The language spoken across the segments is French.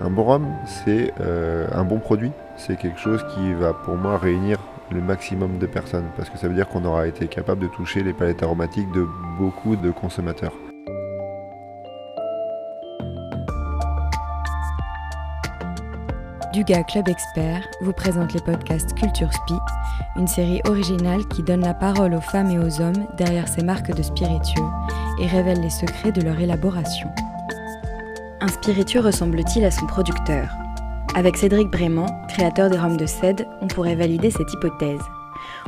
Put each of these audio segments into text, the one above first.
Un bon rhum, c'est euh, un bon produit. C'est quelque chose qui va pour moi réunir le maximum de personnes parce que ça veut dire qu'on aura été capable de toucher les palettes aromatiques de beaucoup de consommateurs. Duga Club Expert vous présente les podcasts Culture Spi, une série originale qui donne la parole aux femmes et aux hommes derrière ces marques de spiritueux et révèle les secrets de leur élaboration. Un spiritueux ressemble-t-il à son producteur? Avec Cédric Brément, créateur des rhums de cède, on pourrait valider cette hypothèse.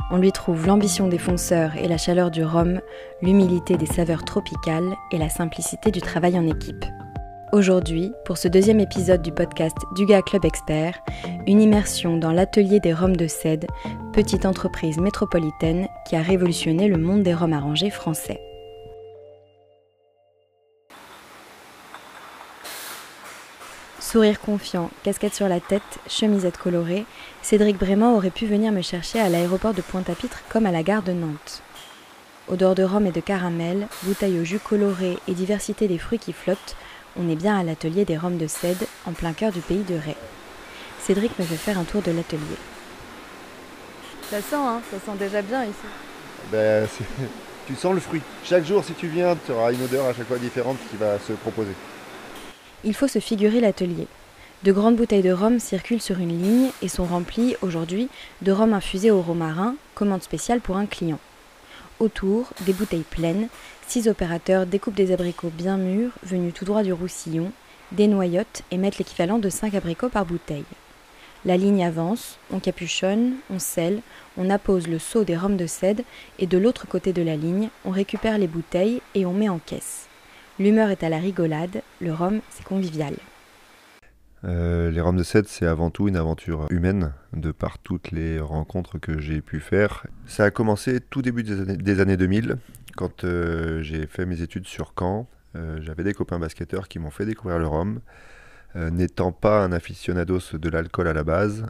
On lui trouve l'ambition des fonceurs et la chaleur du rhum, l'humilité des saveurs tropicales et la simplicité du travail en équipe. Aujourd'hui, pour ce deuxième épisode du podcast Duga Club Expert, une immersion dans l'atelier des rhums de cède, petite entreprise métropolitaine qui a révolutionné le monde des rhums arrangés français. Sourire confiant, casquette sur la tête, chemisette colorée, Cédric Brément aurait pu venir me chercher à l'aéroport de Pointe-à-Pitre comme à la gare de Nantes. Odeur de rhum et de caramel, bouteille au jus coloré et diversité des fruits qui flottent, on est bien à l'atelier des rhums de Cède, en plein cœur du pays de Ré. Cédric me fait faire un tour de l'atelier. Ça sent, hein Ça sent déjà bien ici. Ben, tu sens le fruit. Chaque jour, si tu viens, tu auras une odeur à chaque fois différente qui va se proposer. Il faut se figurer l'atelier. De grandes bouteilles de rhum circulent sur une ligne et sont remplies aujourd'hui de rhum infusé au romarin, commande spéciale pour un client. Autour, des bouteilles pleines, six opérateurs découpent des abricots bien mûrs, venus tout droit du Roussillon, des et mettent l'équivalent de 5 abricots par bouteille. La ligne avance, on capuchonne, on scelle, on appose le seau des rhums de cède et de l'autre côté de la ligne, on récupère les bouteilles et on met en caisse. L'humeur est à la rigolade, le rhum c'est convivial. Euh, les rhums de cèdre, c'est avant tout une aventure humaine, de par toutes les rencontres que j'ai pu faire. Ça a commencé tout début des années, 2000, quand euh, j'ai fait mes études sur Caen. Euh, j'avais des copains basketteurs qui m'ont fait découvrir le rhum. N'étant pas un aficionados de l'alcool à la base,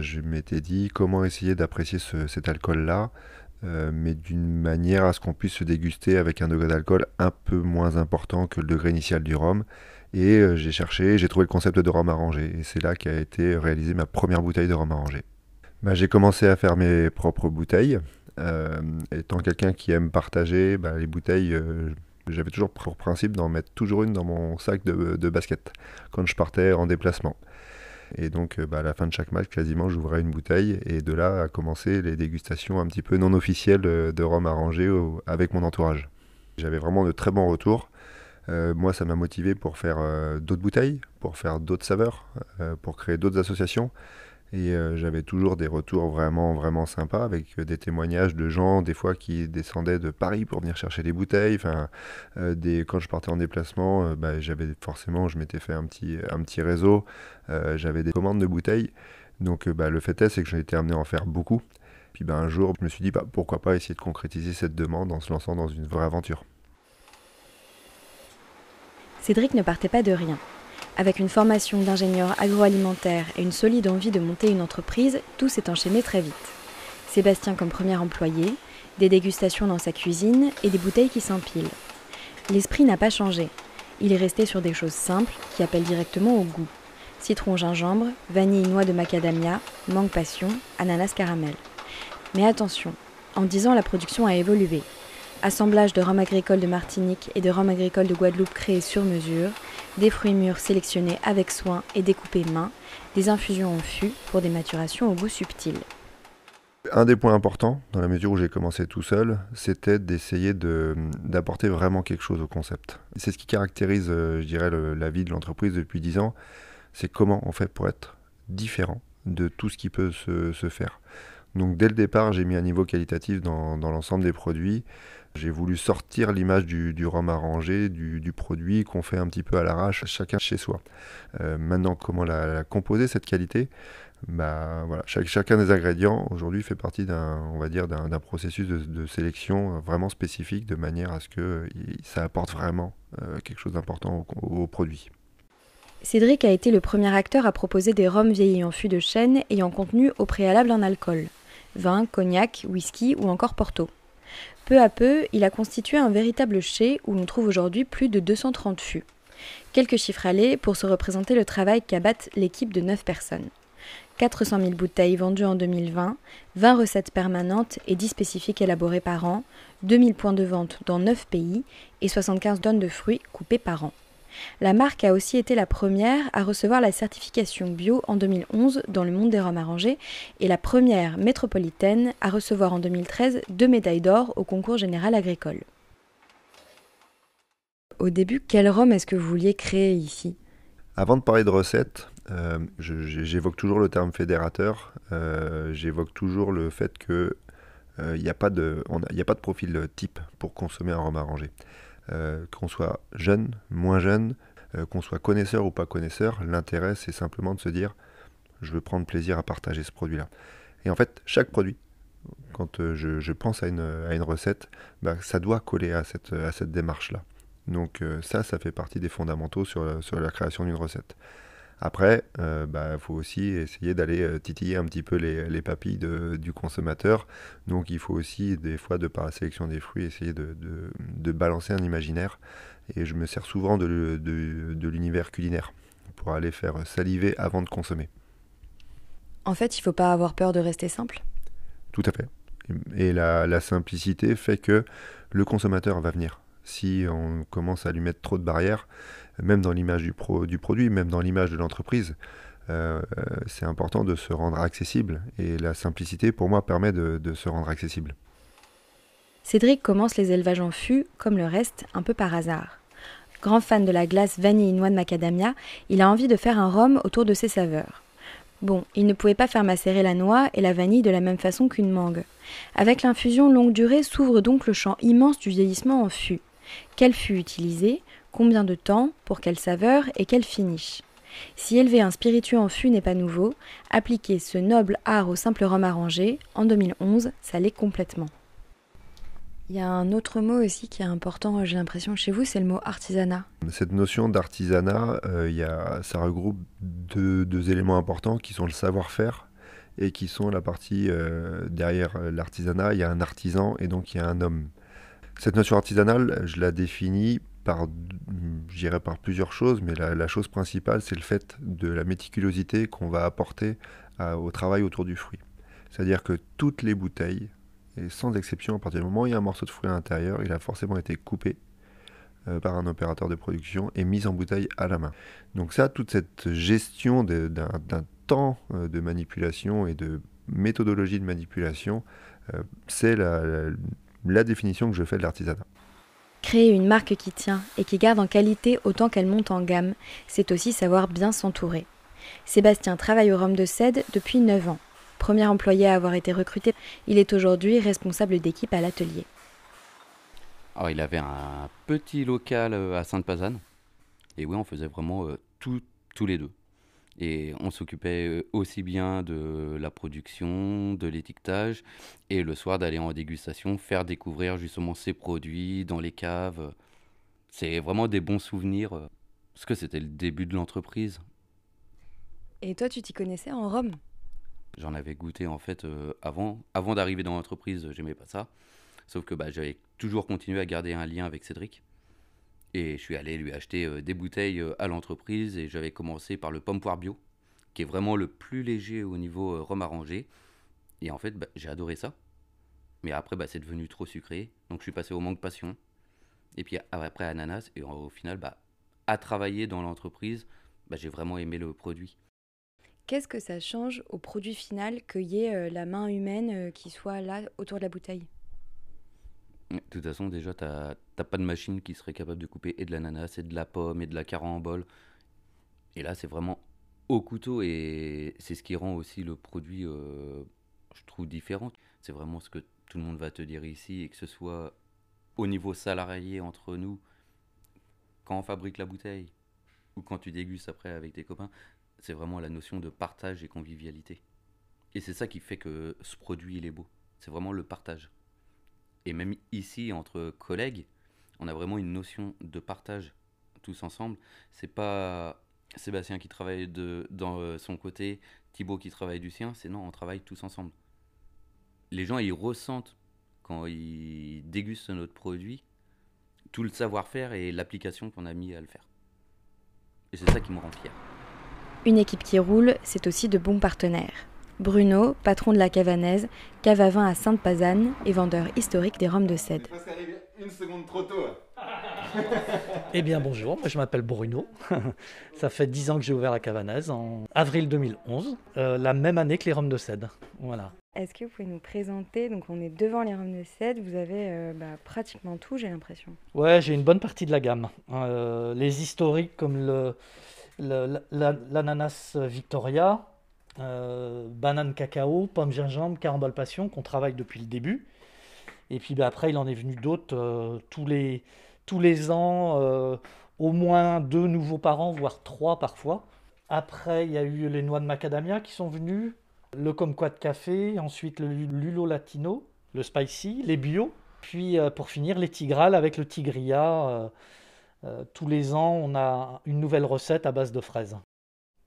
je m'étais dit comment essayer d'apprécier cet alcool-là euh, mais d'une manière à ce qu'on puisse se déguster avec un degré d'alcool un peu moins important que le degré initial du rhum. Et euh, j'ai cherché, j'ai trouvé le concept de rhum arrangé. Et c'est là qu'a été réalisée ma première bouteille de rhum arrangé. Bah, j'ai commencé à faire mes propres bouteilles. Euh, étant quelqu'un qui aime partager, bah, les bouteilles, j'avais toujours pour principe d'en mettre toujours une dans mon sac de basket quand je partais en déplacement. Et donc, euh, bah, à la fin de chaque match, quasiment, j'ouvrais une bouteille. Et de là a commencé les dégustations un petit peu non officielles euh, de rhum arrangé avec mon entourage. J'avais vraiment de très bons retours. Euh, moi, ça m'a motivé pour faire d'autres bouteilles, pour faire d'autres saveurs, pour créer d'autres associations. Et euh, j'avais toujours des retours vraiment, vraiment sympas avec euh, des témoignages de gens, des fois qui descendaient de Paris pour venir chercher des bouteilles. Enfin, euh, des, quand je partais en déplacement, bah, j'avais forcément, je m'étais fait un petit, un petit réseau, j'avais des commandes de bouteilles. Donc bah, le fait est, c'est que j'ai été amené à en faire beaucoup. Puis bah, un jour, je me suis dit, bah, pourquoi pas essayer de concrétiser cette demande en se lançant dans une vraie aventure. Cédric ne partait pas de rien. Avec une formation d'ingénieur agroalimentaire et une solide envie de monter une entreprise, tout s'est enchaîné très vite. Sébastien comme premier employé, des dégustations dans sa cuisine et des bouteilles qui s'empilent. L'esprit n'a pas changé. Il est resté sur des choses simples qui appellent directement au goût. Citron gingembre, vanille noix de macadamia, mangue passion, ananas caramel. Mais attention, en 10 ans la production a évolué. Assemblage de rhum agricole de Martinique et de rhum agricole de Guadeloupe créé sur mesure, des fruits mûrs sélectionnés avec soin et découpés main, des infusions en fût pour des maturations au goût subtil. Un des points importants, dans la mesure où j'ai commencé tout seul, c'était d'essayer d'apporter vraiment quelque chose au concept. C'est ce qui caractérise, euh, je dirais, la vie de l'entreprise depuis 10 ans, c'est comment on fait pour être différent de tout ce qui peut se, faire. Donc dès le départ, j'ai mis un niveau qualitatif dans l'ensemble des produits. J'ai voulu sortir l'image du, rhum arrangé, du, produit qu'on fait un petit peu à l'arrache, chacun chez soi. Euh, maintenant, comment la, composer cette qualité? Bah, chacun des ingrédients aujourd'hui fait partie d'un, processus de, sélection vraiment spécifique de manière à ce que ça apporte vraiment euh, quelque chose d'important au, produit. Cédric a été le premier acteur à proposer des rhums vieillis en fût de chêne ayant contenu au préalable en alcool vin, cognac, whisky ou encore porto. Peu à peu, il a constitué un véritable chai où l'on trouve aujourd'hui plus de 230 fûts. Quelques chiffres allés pour se représenter le travail qu'abatte l'équipe de 9 personnes. 400 000 bouteilles vendues en 2020, 20 recettes permanentes et 10 spécifiques élaborées par an, 2000 points de vente dans 9 pays et 75 tonnes de fruits coupés par an. La marque a aussi été la première à recevoir la certification bio en 2011 dans le monde des rhums arrangés et la première métropolitaine à recevoir en 2013 deux médailles d'or au concours général agricole. Au début, quel rhum est-ce que vous vouliez créer ici? Avant de parler de recettes, euh, j'évoque toujours le terme fédérateur. Euh, j'évoque toujours le fait que il euh, n'y a pas de profil type pour consommer un rhum arrangé. Qu'on soit jeune, moins jeune, qu'on soit connaisseur ou pas connaisseur, l'intérêt c'est simplement de se dire je veux prendre plaisir à partager ce produit-là. Et en fait, chaque produit, quand je, pense à une, à une recette, bah, ça doit coller à cette, à cette démarche-là. Donc ça, ça fait partie des fondamentaux sur, sur la création d'une recette. Après, il euh, bah, faut aussi essayer d'aller euh, titiller un petit peu les, papilles du consommateur. Donc il faut aussi, des fois, de par la sélection des fruits, essayer de, balancer un imaginaire. Et je me sers souvent de, l'univers culinaire pour aller faire saliver avant de consommer. En fait, il ne faut pas avoir peur de rester simple? Tout à fait. Et la, la simplicité fait que le consommateur va venir. Si on commence à lui mettre trop de barrières, même dans l'image du, du, produit, même dans l'image de l'entreprise. Euh, euh, c'est important de se rendre accessible et la simplicité pour moi permet de, se rendre accessible. Cédric commence les élevages en fût, comme le reste, un peu par hasard. Grand fan de la glace vanille noix de macadamia, il a envie de faire un rhum autour de ses saveurs. Bon, il ne pouvait pas faire macérer la noix et la vanille de la même façon qu'une mangue. Avec l'infusion longue durée s'ouvre donc le champ immense du vieillissement en fût. Quel fût utiliser combien de temps, pour quelle saveur et quelle finish. Si élever un spiritueux en fût n'est pas nouveau, appliquer ce noble art au simple rhum arrangé, en 2011, ça l'est complètement. Il y a un autre mot aussi qui est important, j'ai l'impression, chez vous, c'est le mot artisanat. Cette notion d'artisanat, euh, ça regroupe deux, éléments importants qui sont le savoir-faire et qui sont la partie euh, derrière l'artisanat. Il y a un artisan et donc il y a un homme. Cette notion artisanale, je la définis par, par plusieurs choses, mais la, chose principale, c'est le fait de la méticulosité qu'on va apporter au travail autour du fruit. C'est-à-dire que toutes les bouteilles, et sans exception, à partir du moment où il y a un morceau de fruit à l'intérieur, il a forcément été coupé euh, par un opérateur de production et mis en bouteille à la main. Donc ça, toute cette gestion d'un temps euh, de manipulation et de méthodologie de manipulation, euh, c'est la définition que je fais de l'artisanat. Créer une marque qui tient et qui garde en qualité autant qu'elle monte en gamme, c'est aussi savoir bien s'entourer. Sébastien travaille au Rhum de Cède depuis 9 ans. Premier employé à avoir été recruté, il est aujourd'hui responsable d'équipe à l'atelier. Il avait un petit local euh, à Sainte-Pazanne. Et oui, on faisait vraiment euh, tout, tous les deux. Et on s'occupait euh, aussi bien de la production, de l'étiquetage, et le soir d'aller en dégustation, faire découvrir justement ces produits dans les caves. C'est vraiment des bons souvenirs, parce que c'était le début de l'entreprise. Et toi, tu t'y connaissais en Rome? J'en avais goûté en fait euh, avant. Avant d'arriver dans l'entreprise, j'aimais pas ça. Sauf que bah, j'avais toujours continué à garder un lien avec Cédric. Et je suis allé lui acheter euh, des bouteilles euh, à l'entreprise et j'avais commencé par le pomme poire bio, qui est vraiment le plus léger au niveau euh, rhum arrangé. Et en fait, bah, j'ai adoré ça. Mais après, bah, c'est devenu trop sucré. Donc je suis passé au manque passion. Et puis après, ananas. Et au final, bah, à travailler dans l'entreprise, j'ai vraiment aimé le produit. Qu'est-ce que ça change au produit final qu'il y ait la main humaine qui soit là autour de la bouteille? De toute façon, déjà, tu n'as pas de machine qui serait capable de couper et de l'ananas, et de la pomme, et de la carambole. Et là, c'est vraiment au couteau, et c'est ce qui rend aussi le produit, euh, je trouve, différent. C'est vraiment ce que tout le monde va te dire ici, et que ce soit au niveau salarié entre nous, quand on fabrique la bouteille, ou quand tu dégustes après avec tes copains, c'est vraiment la notion de partage et convivialité. Et c'est ça qui fait que ce produit, il est beau. C'est vraiment le partage et même ici entre collègues, on a vraiment une notion de partage tous ensemble. C'est pas Sébastien qui travaille de, dans euh, son côté, Thibaut qui travaille du sien, c'est non, on travaille tous ensemble. Les gens, ils ressentent quand ils dégustent notre produit tout le savoir-faire et l'application qu'on a mis à le faire. Et c'est ça qui me rend fier. Une équipe qui roule, c'est aussi de bons partenaires. Bruno, patron de la Cavanaise, cave à vin à Sainte-Pazanne et vendeur historique des rhums de cèdre. une seconde trop tôt. eh bien bonjour, moi je m'appelle Bruno. Ça fait 10 ans que j'ai ouvert la Cavanaise en avril 2011, euh, la même année que les rhums de cèdre. Voilà. Est-ce que vous pouvez nous présenter? Donc on est devant les rhums de cèdre, vous avez euh, bah, pratiquement tout, j'ai l'impression. Ouais, j'ai une bonne partie de la gamme. Euh, les historiques comme le, l'ananas Victoria, euh, banane cacao, pomme gingembre, carambole passion qu'on travaille depuis le début. Et puis bah, après, il en est venu d'autres euh, tous, les, tous les ans, euh, au moins deux nouveaux par an, voire trois parfois. Après, il y a eu les noix de macadamia qui sont venues, le Comquat de café, ensuite le Lulo Latino, le Spicy, les bio, puis pour finir les Tigrales avec le Tigria. tous les ans, on a une nouvelle recette à base de fraises.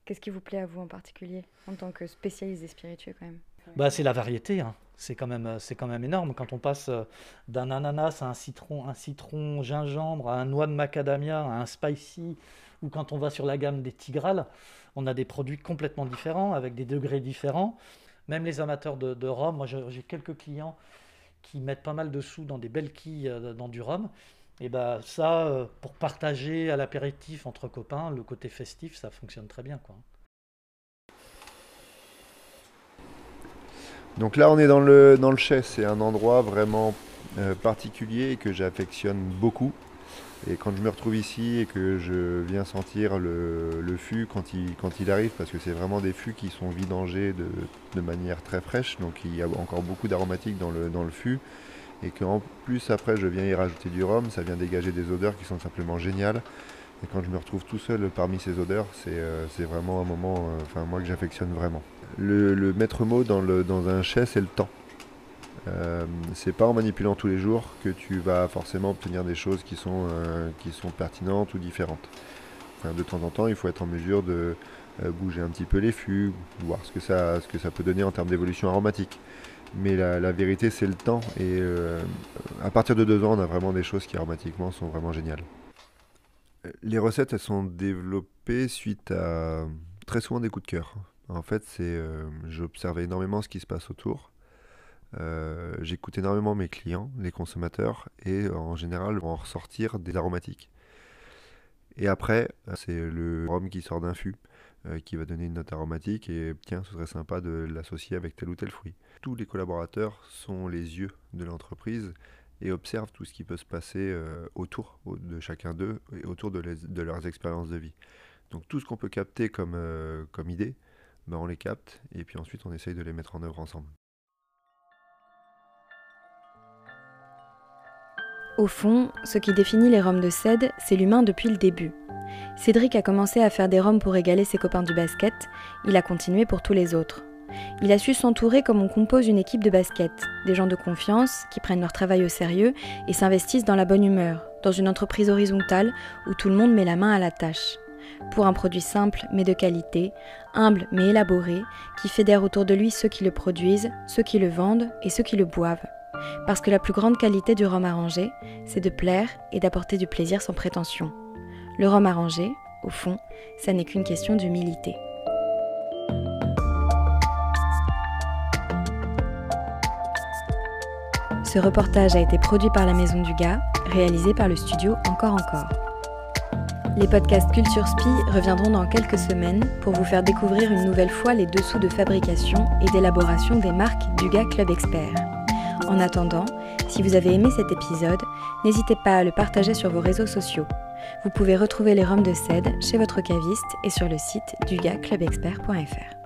Qu'est-ce qui vous plaît à vous en particulier, en tant que spécialiste des spiritueux quand même? Bah, C'est la variété. Hein. C'est quand, même, c'est quand même énorme. Quand on passe euh, d'un ananas à un citron, un citron gingembre, à un noix de macadamia, à un spicy, ou quand on va sur la gamme des tigrales, on a des produits complètement différents, avec des degrés différents. Même les amateurs de, de rhum, moi j'ai quelques clients qui mettent pas mal de sous dans des belles quilles euh, dans du rhum. Et bien ça, euh, pour partager à l'apéritif entre copains, le côté festif, ça fonctionne très bien. Quoi. Donc là, on est dans le, dans le chai. C'est un endroit vraiment euh, particulier que j'affectionne beaucoup. Et quand je me retrouve ici et que je viens sentir le, le fût quand il, quand il arrive, parce que c'est vraiment des fûts qui sont vidangés de, de, manière très fraîche, donc il y a encore beaucoup d'aromatiques dans le, dans le fût et qu'en plus après je viens y rajouter du rhum, ça vient dégager des odeurs qui sont simplement géniales. Et quand je me retrouve tout seul parmi ces odeurs, c'est euh, vraiment un moment, euh, enfin moi que j'affectionne vraiment. Le, maître mot dans, le, dans un chai, c'est le temps. Euh, c'est pas en manipulant tous les jours que tu vas forcément obtenir des choses qui sont, euh, qui sont pertinentes ou différentes. de temps en temps, il faut être en mesure de bouger un petit peu les fûts, voir ce que ça, ce que ça peut donner en termes d'évolution aromatique. Mais la, vérité, c'est le temps. Et euh, à partir de deux ans, on a vraiment des choses qui aromatiquement sont vraiment géniales. Les recettes, elles sont développées suite à très souvent des coups de cœur. En fait, c'est euh, j'observais énormément ce qui se passe autour. Euh, j'écoute énormément mes clients, les consommateurs, et en général, vont en ressortir des aromatiques. Et après, c'est le rhum qui sort d'un fût. Euh, qui va donner une note aromatique et tiens, ce serait sympa de l'associer avec tel ou tel fruit. Tous les collaborateurs sont les yeux de l'entreprise et observent tout ce qui peut se passer euh, autour de chacun d'eux et autour de, de, leurs expériences de vie. Donc tout ce qu'on peut capter comme, euh, comme idée, ben on les capte et puis ensuite on essaye de les mettre en œuvre ensemble. Au fond, ce qui définit les Roms de Cède, c'est l'humain depuis le début. Cédric a commencé à faire des roms pour régaler ses copains du basket, il a continué pour tous les autres. Il a su s'entourer comme on compose une équipe de basket, des gens de confiance qui prennent leur travail au sérieux et s'investissent dans la bonne humeur, dans une entreprise horizontale où tout le monde met la main à la tâche. Pour un produit simple mais de qualité, humble mais élaboré, qui fédère autour de lui ceux qui le produisent, ceux qui le vendent et ceux qui le boivent. Parce que la plus grande qualité du rhum arrangé, c'est de plaire et d'apporter du plaisir sans prétention. Le rhum arrangé, au fond, ça n'est qu'une question d'humilité. Ce reportage a été produit par la Maison du Gars, réalisé par le studio Encore Encore. Les podcasts Culture Spi reviendront dans quelques semaines pour vous faire découvrir une nouvelle fois les dessous de fabrication et d'élaboration des marques du Gars Club Expert. En attendant, si vous avez aimé cet épisode, n'hésitez pas à le partager sur vos réseaux sociaux. Vous pouvez retrouver les rhums de cèdre chez votre caviste et sur le site dugaclubexpert.fr.